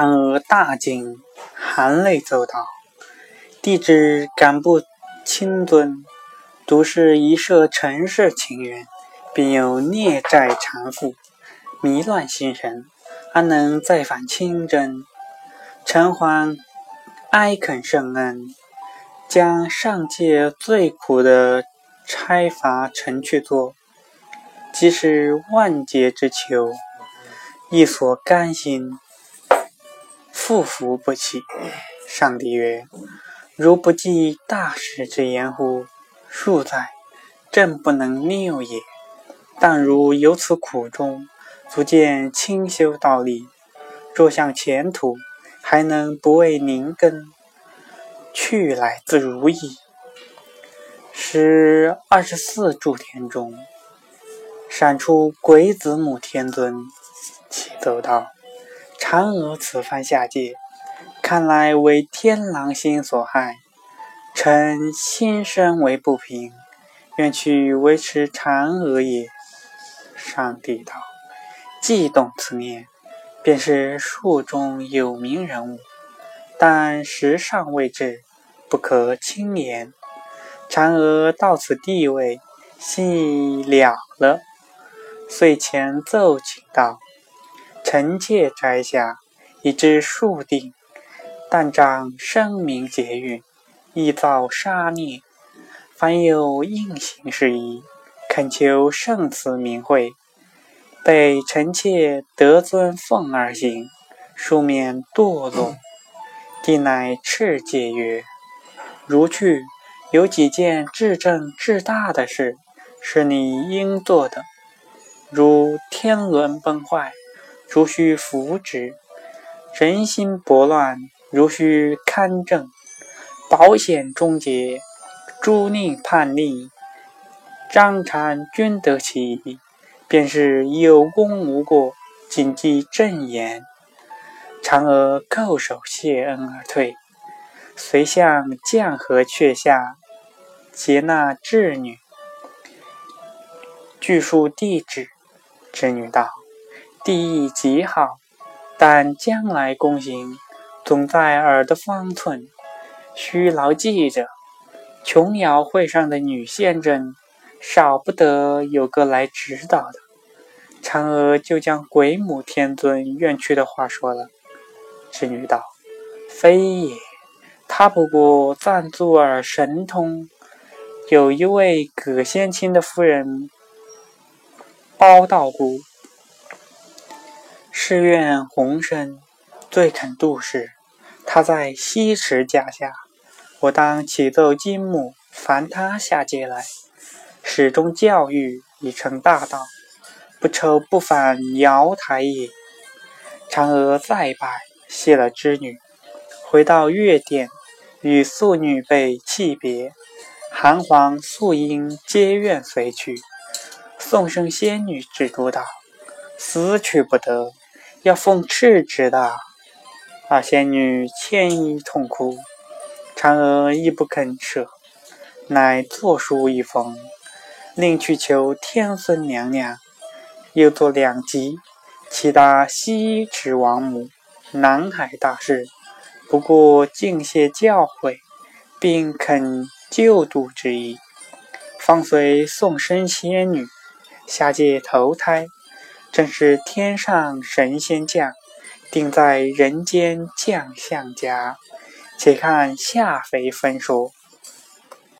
嫦娥大惊，含泪奏道：“弟子敢不亲尊，独是一涉尘世情缘，便有孽债缠缚，迷乱心神，安能再返清真？臣还哀恳圣恩，将上界最苦的差罚臣去做，即是万劫之囚，亦所甘心。”复服不起。上帝曰：“如不计大事之言乎？恕在，朕不能谬也。但如有此苦衷，足见清修道理。若向前途，还能不为灵根？去来自如矣。”时二十四柱天中，闪出鬼子母天尊，启奏道。嫦娥此番下界，看来为天狼星所害，臣心生为不平，愿去维持嫦娥也。上帝道：“既动此念，便是术中有名人物，但时尚未至，不可轻言。”嫦娥到此地位，心已了了，遂前奏请道。臣妾摘下，已知数定，但仗声名节运，易造杀孽。凡有应行事宜，恳求圣慈明慧，备臣妾得尊奉而行，庶免堕落。帝乃敕戒曰：“如去，有几件至正至大的事，是你应做的，如天伦崩坏。”如需扶植，人心薄乱；如需勘正，保险终结，诛佞叛逆，张禅均得其意，便是有功无过，谨记正言。嫦娥叩首谢恩而退，随向绛河阙下接纳织女，具述地址。织女道。地意极好，但将来躬行，总在耳的方寸，须牢记着。琼瑶会上的女仙真，少不得有个来指导的。嫦娥就将鬼母天尊愿去的话说了。织女道：“非也，他不过暂作尔神通。有一位葛仙卿的夫人，包道姑。”誓愿宏深，最肯度世。他在西池架下，我当启奏金木，烦他下界来，始终教育，已成大道，不愁不返瑶台也。嫦娥再拜，谢了织女，回到月殿，与素女被弃别，韩皇、素英皆愿随去。宋生仙女止住道：“死去不得。”要奉敕旨的，二仙女歉意痛哭，嫦娥亦不肯舍，乃作书一封，另去求天孙娘娘，又作两集，其答西池王母，南海大士，不过敬谢教诲，并肯救度之意，方随送生仙女下界投胎。正是天上神仙降，定在人间将相家。且看下回分说。